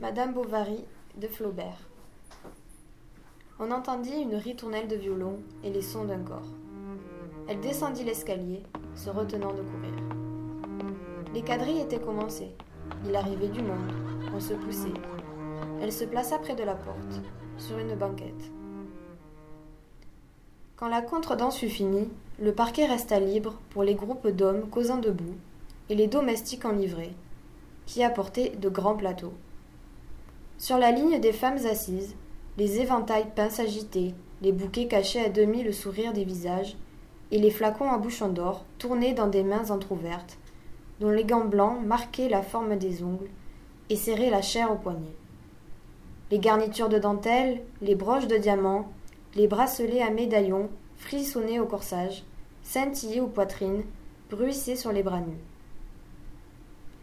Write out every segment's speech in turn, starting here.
Madame Bovary de Flaubert. On entendit une ritournelle de violon et les sons d'un corps. Elle descendit l'escalier, se retenant de courir. Les quadrilles étaient commencés. Il arrivait du monde. On se poussait. Elle se plaça près de la porte, sur une banquette. Quand la contredanse fut finie, le parquet resta libre pour les groupes d'hommes causant debout et les domestiques en livrée, qui apportaient de grands plateaux. Sur la ligne des femmes assises, les éventails peints s'agitaient, les bouquets cachaient à demi le sourire des visages, et les flacons à bouchon d'or tournaient dans des mains entr'ouvertes, dont les gants blancs marquaient la forme des ongles et serraient la chair au poignet. Les garnitures de dentelle, les broches de diamants, les bracelets à médaillons frissonnaient au corsage, scintillaient aux poitrines, bruissaient sur les bras nus.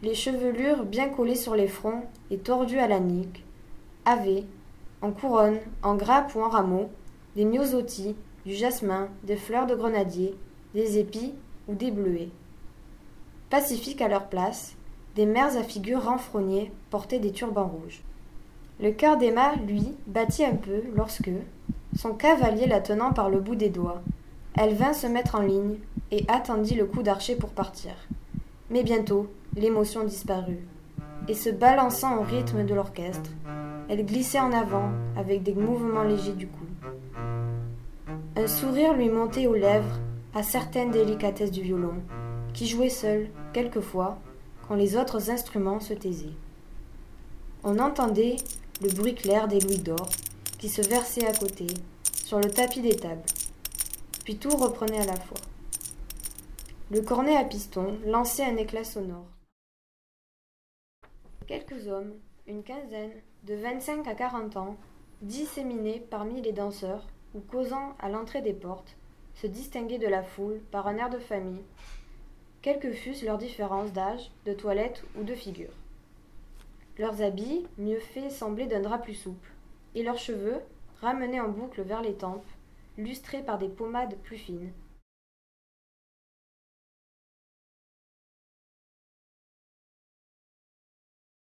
Les chevelures bien collées sur les fronts et tordues à la nuque, avaient, en couronne, en grappe ou en rameaux, des myosotis, du jasmin, des fleurs de grenadier, des épis ou des bleuets. Pacifiques à leur place, des mères à figure renfrognée portaient des turbans rouges. Le cœur d'Emma, lui, battit un peu lorsque, son cavalier la tenant par le bout des doigts, elle vint se mettre en ligne et attendit le coup d'archer pour partir. Mais bientôt, l'émotion disparut, et se balançant au rythme de l'orchestre, elle glissait en avant avec des mouvements légers du cou. Un sourire lui montait aux lèvres à certaines délicatesses du violon, qui jouait seul, quelquefois, quand les autres instruments se taisaient. On entendait le bruit clair des louis d'or qui se versaient à côté, sur le tapis des tables. Puis tout reprenait à la fois. Le cornet à piston lançait un éclat sonore. Quelques hommes, une quinzaine, de vingt-cinq à quarante ans, disséminés parmi les danseurs ou causant à l'entrée des portes, se distinguaient de la foule par un air de famille, quelles que fussent leurs différences d'âge, de toilette ou de figure. Leurs habits, mieux faits, semblaient d'un drap plus souple, et leurs cheveux, ramenés en boucle vers les tempes, lustrés par des pommades plus fines,